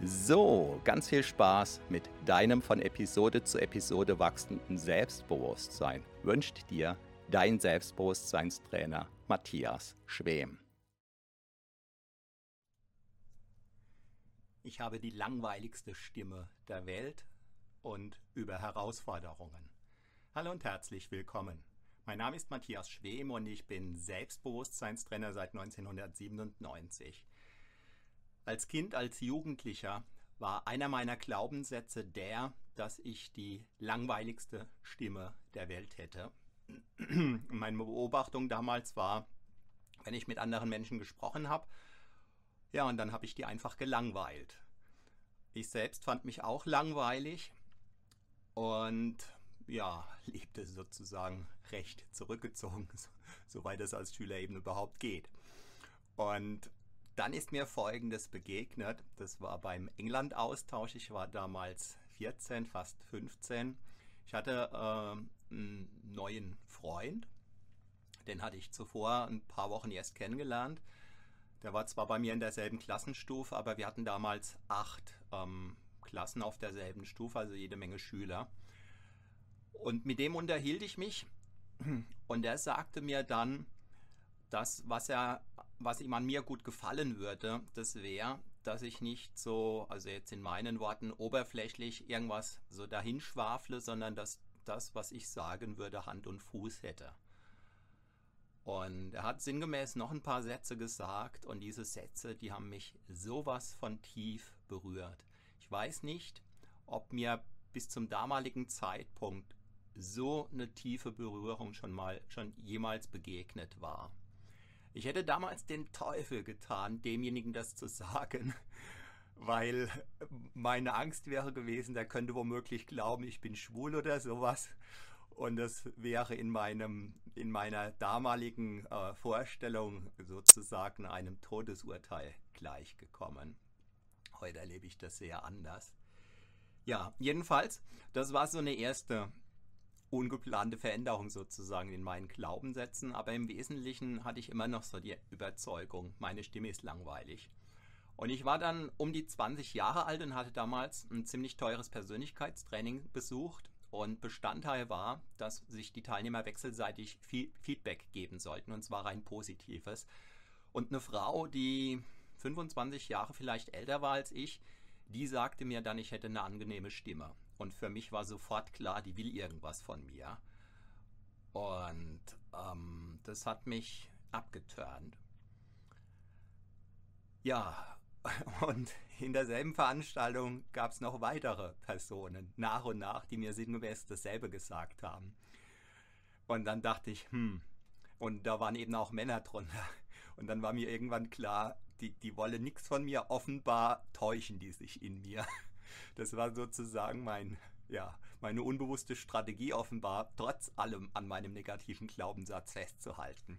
So, ganz viel Spaß mit deinem von Episode zu Episode wachsenden Selbstbewusstsein wünscht dir dein Selbstbewusstseinstrainer Matthias Schwem. Ich habe die langweiligste Stimme der Welt und über Herausforderungen. Hallo und herzlich willkommen. Mein Name ist Matthias Schwem und ich bin Selbstbewusstseinstrainer seit 1997. Als Kind, als Jugendlicher war einer meiner Glaubenssätze der, dass ich die langweiligste Stimme der Welt hätte. Meine Beobachtung damals war, wenn ich mit anderen Menschen gesprochen habe, ja, und dann habe ich die einfach gelangweilt. Ich selbst fand mich auch langweilig und ja, lebte sozusagen recht zurückgezogen, soweit es als Schüler eben überhaupt geht. Und dann ist mir Folgendes begegnet. Das war beim England-Austausch. Ich war damals 14, fast 15. Ich hatte äh, einen neuen Freund. Den hatte ich zuvor ein paar Wochen erst kennengelernt. Der war zwar bei mir in derselben Klassenstufe, aber wir hatten damals acht ähm, Klassen auf derselben Stufe, also jede Menge Schüler. Und mit dem unterhielt ich mich und er sagte mir dann, dass was er, was ihm an mir gut gefallen würde, das wäre, dass ich nicht so, also jetzt in meinen Worten, oberflächlich irgendwas so dahinschwafle, sondern dass das, was ich sagen würde, Hand und Fuß hätte. Und er hat sinngemäß noch ein paar Sätze gesagt und diese Sätze, die haben mich sowas von tief berührt. Ich weiß nicht, ob mir bis zum damaligen Zeitpunkt so eine tiefe Berührung schon mal, schon jemals begegnet war. Ich hätte damals den Teufel getan, demjenigen das zu sagen, weil meine Angst wäre gewesen, der könnte womöglich glauben, ich bin schwul oder sowas. Und das wäre in, meinem, in meiner damaligen äh, Vorstellung sozusagen einem Todesurteil gleichgekommen. Heute erlebe ich das sehr anders. Ja, jedenfalls, das war so eine erste ungeplante Veränderung sozusagen in meinen Glaubenssätzen, aber im Wesentlichen hatte ich immer noch so die Überzeugung, meine Stimme ist langweilig. Und ich war dann um die 20 Jahre alt und hatte damals ein ziemlich teures Persönlichkeitstraining besucht und Bestandteil war, dass sich die Teilnehmer wechselseitig Feedback geben sollten, und zwar rein positives. Und eine Frau, die 25 Jahre vielleicht älter war als ich, die sagte mir dann, ich hätte eine angenehme Stimme. Und für mich war sofort klar, die will irgendwas von mir. Und ähm, das hat mich abgeturnt. Ja, und in derselben Veranstaltung gab es noch weitere Personen, nach und nach, die mir sinngemäß dasselbe gesagt haben. Und dann dachte ich, hm, und da waren eben auch Männer drunter. Und dann war mir irgendwann klar, die, die wollen nichts von mir, offenbar täuschen die sich in mir. Das war sozusagen mein, ja, meine unbewusste Strategie, offenbar trotz allem an meinem negativen Glaubenssatz festzuhalten.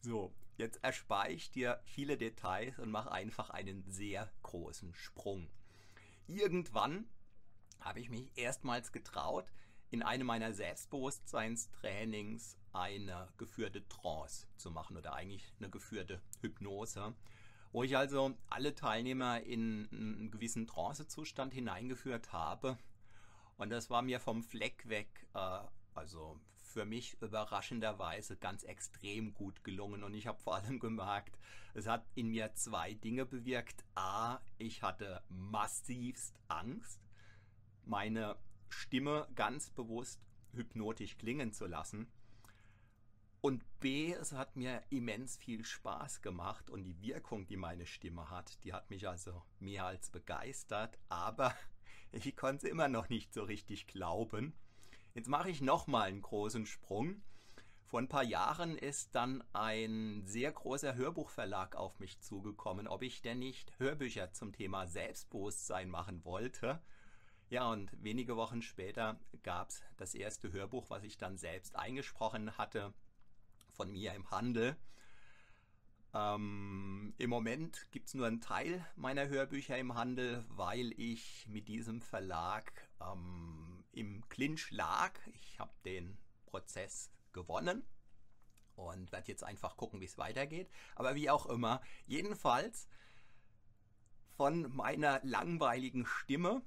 So, jetzt erspare ich dir viele Details und mache einfach einen sehr großen Sprung. Irgendwann habe ich mich erstmals getraut, in einem meiner Selbstbewusstseinstrainings eine geführte Trance zu machen oder eigentlich eine geführte Hypnose, wo ich also alle Teilnehmer in einen gewissen Trancezustand hineingeführt habe Und das war mir vom Fleck weg, äh, also für mich überraschenderweise ganz extrem gut gelungen. Und ich habe vor allem gemerkt, es hat in mir zwei Dinge bewirkt. A, ich hatte massivst Angst, meine Stimme ganz bewusst hypnotisch klingen zu lassen. Und B, es hat mir immens viel Spaß gemacht und die Wirkung, die meine Stimme hat, die hat mich also mehr als begeistert, aber ich konnte es immer noch nicht so richtig glauben. Jetzt mache ich nochmal einen großen Sprung. Vor ein paar Jahren ist dann ein sehr großer Hörbuchverlag auf mich zugekommen, ob ich denn nicht Hörbücher zum Thema Selbstbewusstsein machen wollte. Ja, und wenige Wochen später gab es das erste Hörbuch, was ich dann selbst eingesprochen hatte, von mir im Handel. Ähm, Im Moment gibt es nur einen Teil meiner Hörbücher im Handel, weil ich mit diesem Verlag ähm, im Clinch lag. Ich habe den Prozess gewonnen und werde jetzt einfach gucken, wie es weitergeht. Aber wie auch immer, jedenfalls von meiner langweiligen Stimme,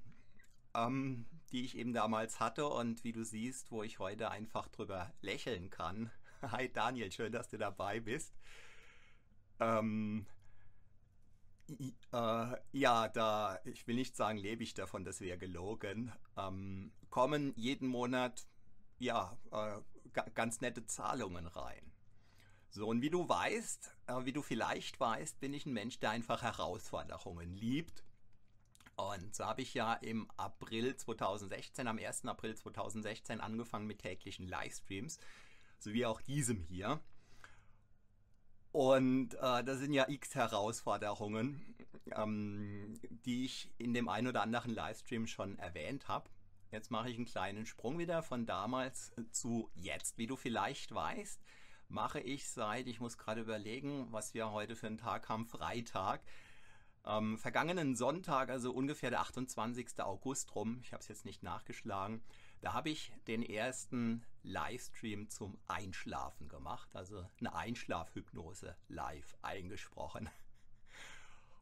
ähm, die ich eben damals hatte und wie du siehst, wo ich heute einfach drüber lächeln kann, Hi Daniel, schön, dass du dabei bist. Ähm, äh, ja, da, ich will nicht sagen, lebe ich davon, das wäre gelogen. Ähm, kommen jeden Monat, ja, äh, ganz nette Zahlungen rein. So, und wie du weißt, äh, wie du vielleicht weißt, bin ich ein Mensch, der einfach Herausforderungen liebt. Und so habe ich ja im April 2016, am 1. April 2016 angefangen mit täglichen Livestreams so wie auch diesem hier. Und äh, das sind ja x Herausforderungen, ähm, die ich in dem ein oder anderen Livestream schon erwähnt habe. Jetzt mache ich einen kleinen Sprung wieder von damals zu jetzt. Wie du vielleicht weißt, mache ich seit, ich muss gerade überlegen, was wir heute für einen Tag haben, Freitag. Ähm, vergangenen Sonntag, also ungefähr der 28. August rum, ich habe es jetzt nicht nachgeschlagen, da habe ich den ersten Livestream zum Einschlafen gemacht, also eine Einschlafhypnose live eingesprochen.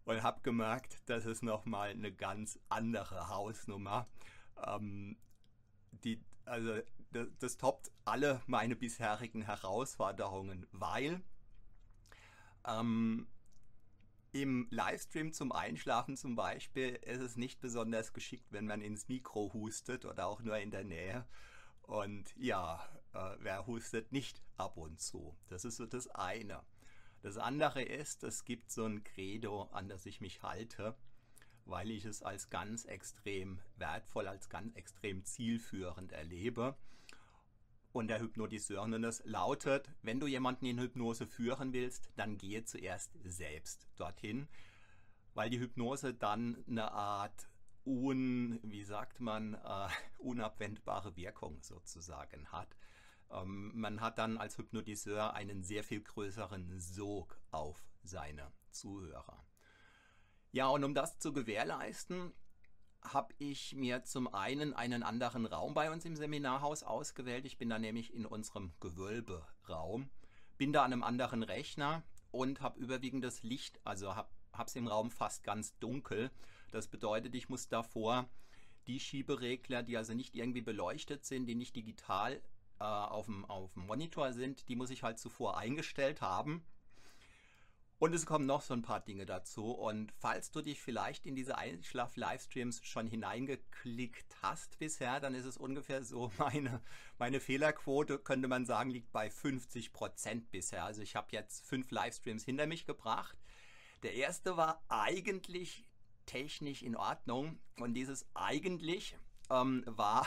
Und habe gemerkt, das ist nochmal eine ganz andere Hausnummer. Ähm, die, also das, das toppt alle meine bisherigen Herausforderungen, weil ähm, im Livestream zum Einschlafen zum Beispiel ist es nicht besonders geschickt, wenn man ins Mikro hustet oder auch nur in der Nähe. Und ja, äh, wer hustet nicht ab und zu? Das ist so das eine. Das andere ist, es gibt so ein Credo, an das ich mich halte, weil ich es als ganz extrem wertvoll, als ganz extrem zielführend erlebe und der Hypnotiseur. Und das lautet, wenn du jemanden in Hypnose führen willst, dann gehe zuerst selbst dorthin, weil die Hypnose dann eine Art un, wie sagt man, äh, unabwendbare Wirkung sozusagen hat. Ähm, man hat dann als Hypnotiseur einen sehr viel größeren Sog auf seine Zuhörer. Ja, und um das zu gewährleisten, habe ich mir zum einen einen anderen Raum bei uns im Seminarhaus ausgewählt. Ich bin da nämlich in unserem Gewölberaum, bin da an einem anderen Rechner und habe überwiegend das Licht, also habe es im Raum fast ganz dunkel. Das bedeutet, ich muss davor die Schieberegler, die also nicht irgendwie beleuchtet sind, die nicht digital äh, auf, dem, auf dem Monitor sind, die muss ich halt zuvor eingestellt haben. Und es kommen noch so ein paar Dinge dazu. Und falls du dich vielleicht in diese Einschlaf-Livestreams schon hineingeklickt hast bisher, dann ist es ungefähr so, meine, meine Fehlerquote, könnte man sagen, liegt bei 50 Prozent bisher. Also ich habe jetzt fünf Livestreams hinter mich gebracht. Der erste war eigentlich technisch in Ordnung. Und dieses eigentlich ähm, war,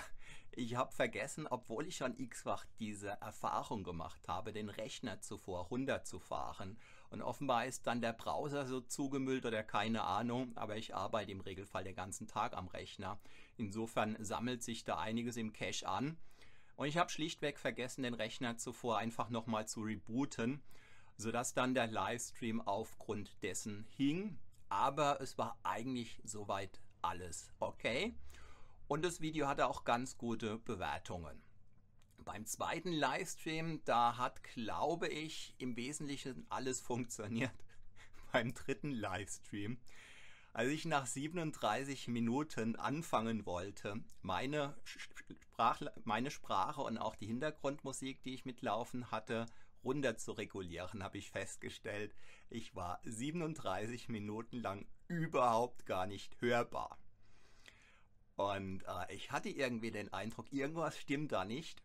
ich habe vergessen, obwohl ich schon x-fach diese Erfahrung gemacht habe, den Rechner zuvor runterzufahren und offenbar ist dann der Browser so zugemüllt oder keine Ahnung, aber ich arbeite im Regelfall den ganzen Tag am Rechner. Insofern sammelt sich da einiges im Cache an. Und ich habe schlichtweg vergessen, den Rechner zuvor einfach nochmal zu rebooten, sodass dann der Livestream aufgrund dessen hing. Aber es war eigentlich soweit alles okay. Und das Video hatte auch ganz gute Bewertungen. Beim zweiten Livestream, da hat, glaube ich, im Wesentlichen alles funktioniert. Beim dritten Livestream Als ich nach 37 Minuten anfangen wollte, meine, Sprach, meine Sprache und auch die Hintergrundmusik, die ich mitlaufen hatte, runter zu regulieren, habe ich festgestellt, ich war 37 Minuten lang überhaupt gar nicht hörbar. Und äh, ich hatte irgendwie den Eindruck, irgendwas stimmt da nicht.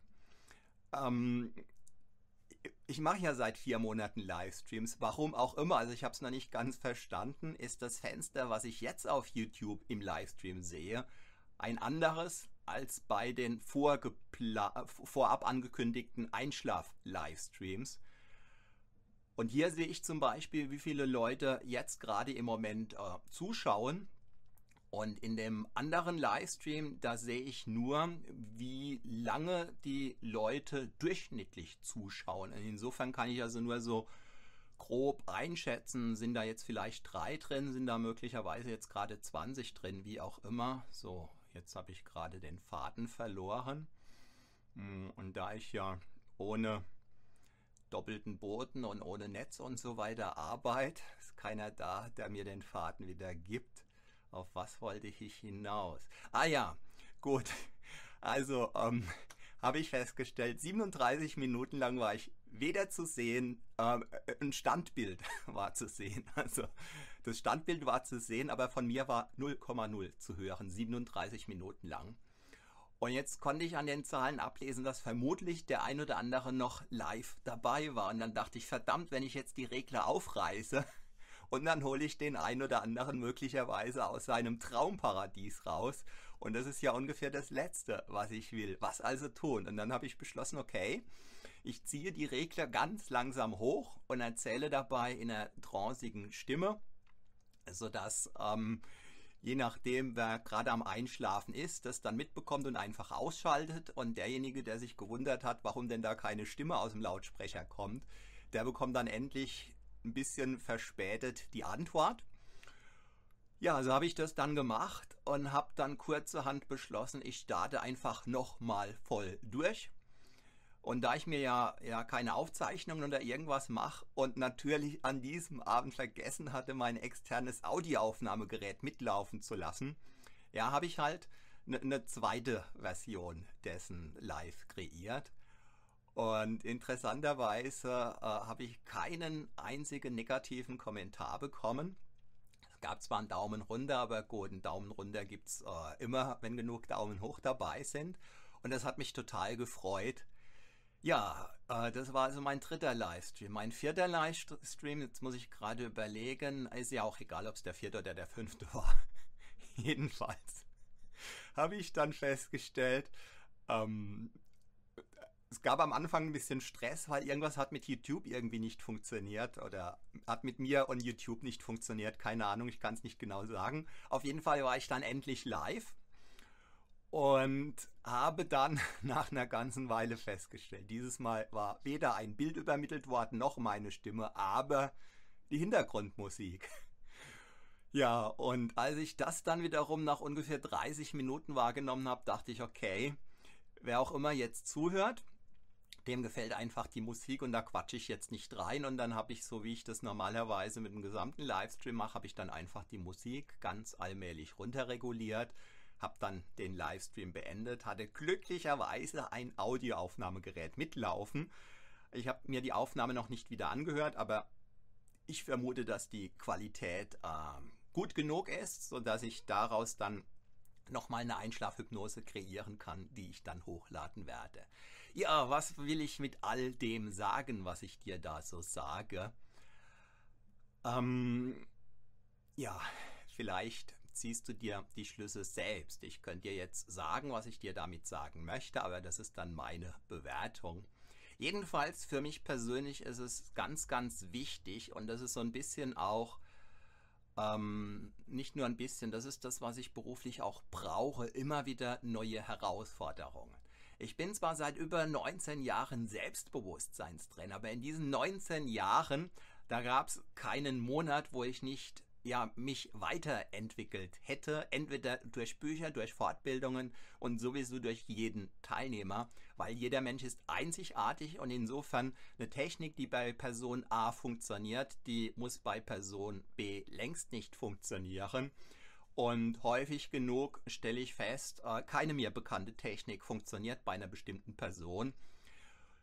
Ähm, ich mache ja seit vier Monaten Livestreams, warum auch immer, also ich habe es noch nicht ganz verstanden, ist das Fenster, was ich jetzt auf YouTube im Livestream sehe, ein anderes als bei den vorab angekündigten Einschlaf-Livestreams. Und hier sehe ich zum Beispiel, wie viele Leute jetzt gerade im Moment äh, zuschauen. Und in dem anderen Livestream, da sehe ich nur, wie lange die Leute durchschnittlich zuschauen. Insofern kann ich also nur so grob einschätzen, sind da jetzt vielleicht drei drin, sind da möglicherweise jetzt gerade 20 drin, wie auch immer. So, jetzt habe ich gerade den Faden verloren. Hm, und da ich ja ohne doppelten Boden und ohne Netz und so weiter arbeite, ist keiner da, der mir den Faden wieder gibt. Auf was wollte ich hinaus? Ah ja, gut. Also ähm, habe ich festgestellt, 37 Minuten lang war ich weder zu sehen, äh, ein Standbild war zu sehen. Also das Standbild war zu sehen, aber von mir war 0,0 zu hören, 37 Minuten lang. Und jetzt konnte ich an den Zahlen ablesen, dass vermutlich der ein oder andere noch live dabei war. Und dann dachte ich, verdammt, wenn ich jetzt die Regler aufreiße, und dann hole ich den einen oder anderen möglicherweise aus seinem Traumparadies raus. Und das ist ja ungefähr das Letzte, was ich will. Was also tun? Und dann habe ich beschlossen, okay, ich ziehe die Regler ganz langsam hoch und erzähle dabei in einer trancigen Stimme, sodass ähm, je nachdem, wer gerade am Einschlafen ist, das dann mitbekommt und einfach ausschaltet. Und derjenige, der sich gewundert hat, warum denn da keine Stimme aus dem Lautsprecher kommt, der bekommt dann endlich ein bisschen verspätet die Antwort. Ja, so habe ich das dann gemacht und habe dann kurzerhand beschlossen, ich starte einfach nochmal voll durch. Und da ich mir ja, ja keine Aufzeichnungen oder irgendwas mache und natürlich an diesem Abend vergessen hatte, mein externes Audioaufnahmegerät mitlaufen zu lassen, ja, habe ich halt eine ne zweite Version dessen live kreiert. Und interessanterweise äh, habe ich keinen einzigen negativen Kommentar bekommen. Es gab zwar einen Daumen runter, aber gut, einen Daumen runter gibt es äh, immer, wenn genug Daumen hoch dabei sind. Und das hat mich total gefreut. Ja, äh, das war also mein dritter Livestream. Mein vierter Livestream, jetzt muss ich gerade überlegen, ist ja auch egal, ob es der vierte oder der fünfte war. Jedenfalls habe ich dann festgestellt, ähm, es gab am Anfang ein bisschen Stress, weil irgendwas hat mit YouTube irgendwie nicht funktioniert oder hat mit mir und YouTube nicht funktioniert. Keine Ahnung, ich kann es nicht genau sagen. Auf jeden Fall war ich dann endlich live und habe dann nach einer ganzen Weile festgestellt, dieses Mal war weder ein Bild übermittelt worden noch meine Stimme, aber die Hintergrundmusik. Ja, und als ich das dann wiederum nach ungefähr 30 Minuten wahrgenommen habe, dachte ich, okay, wer auch immer jetzt zuhört, dem gefällt einfach die Musik und da quatsche ich jetzt nicht rein und dann habe ich, so wie ich das normalerweise mit dem gesamten Livestream mache, habe ich dann einfach die Musik ganz allmählich runterreguliert, habe dann den Livestream beendet, hatte glücklicherweise ein Audioaufnahmegerät mitlaufen. Ich habe mir die Aufnahme noch nicht wieder angehört, aber ich vermute, dass die Qualität äh, gut genug ist, sodass ich daraus dann nochmal eine Einschlafhypnose kreieren kann, die ich dann hochladen werde. Ja, was will ich mit all dem sagen, was ich dir da so sage? Ähm, ja, vielleicht ziehst du dir die Schlüsse selbst. Ich könnte dir jetzt sagen, was ich dir damit sagen möchte, aber das ist dann meine Bewertung. Jedenfalls für mich persönlich ist es ganz, ganz wichtig und das ist so ein bisschen auch, ähm, nicht nur ein bisschen, das ist das, was ich beruflich auch brauche, immer wieder neue Herausforderungen. Ich bin zwar seit über 19 Jahren Selbstbewusstseinstrainer, aber in diesen 19 Jahren, da gab es keinen Monat, wo ich nicht ja, mich weiterentwickelt hätte, entweder durch Bücher, durch Fortbildungen und sowieso durch jeden Teilnehmer, weil jeder Mensch ist einzigartig und insofern eine Technik, die bei Person A funktioniert, die muss bei Person B längst nicht funktionieren. Und häufig genug stelle ich fest, äh, keine mir bekannte Technik funktioniert bei einer bestimmten Person.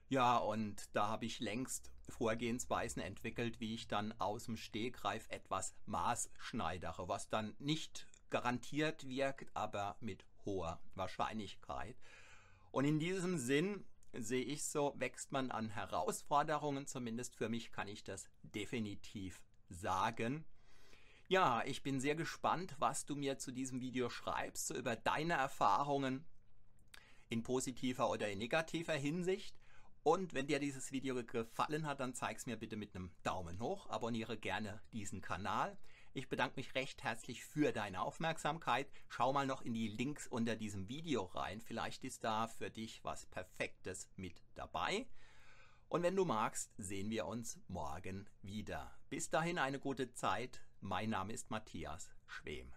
Ja, und da habe ich längst Vorgehensweisen entwickelt, wie ich dann aus dem Stegreif etwas maßschneidere, was dann nicht garantiert wirkt, aber mit hoher Wahrscheinlichkeit. Und in diesem Sinn sehe ich so, wächst man an Herausforderungen, zumindest für mich kann ich das definitiv sagen. Ja, ich bin sehr gespannt, was du mir zu diesem Video schreibst, so über deine Erfahrungen in positiver oder in negativer Hinsicht. Und wenn dir dieses Video gefallen hat, dann zeig es mir bitte mit einem Daumen hoch. Abonniere gerne diesen Kanal. Ich bedanke mich recht herzlich für deine Aufmerksamkeit. Schau mal noch in die Links unter diesem Video rein. Vielleicht ist da für dich was Perfektes mit dabei. Und wenn du magst, sehen wir uns morgen wieder. Bis dahin eine gute Zeit. Mein Name ist Matthias Schwem.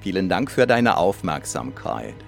Vielen Dank für deine Aufmerksamkeit.